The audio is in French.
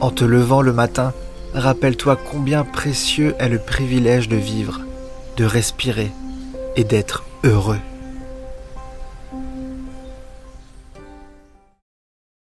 En te levant le matin, rappelle-toi combien précieux est le privilège de vivre, de respirer et d'être heureux.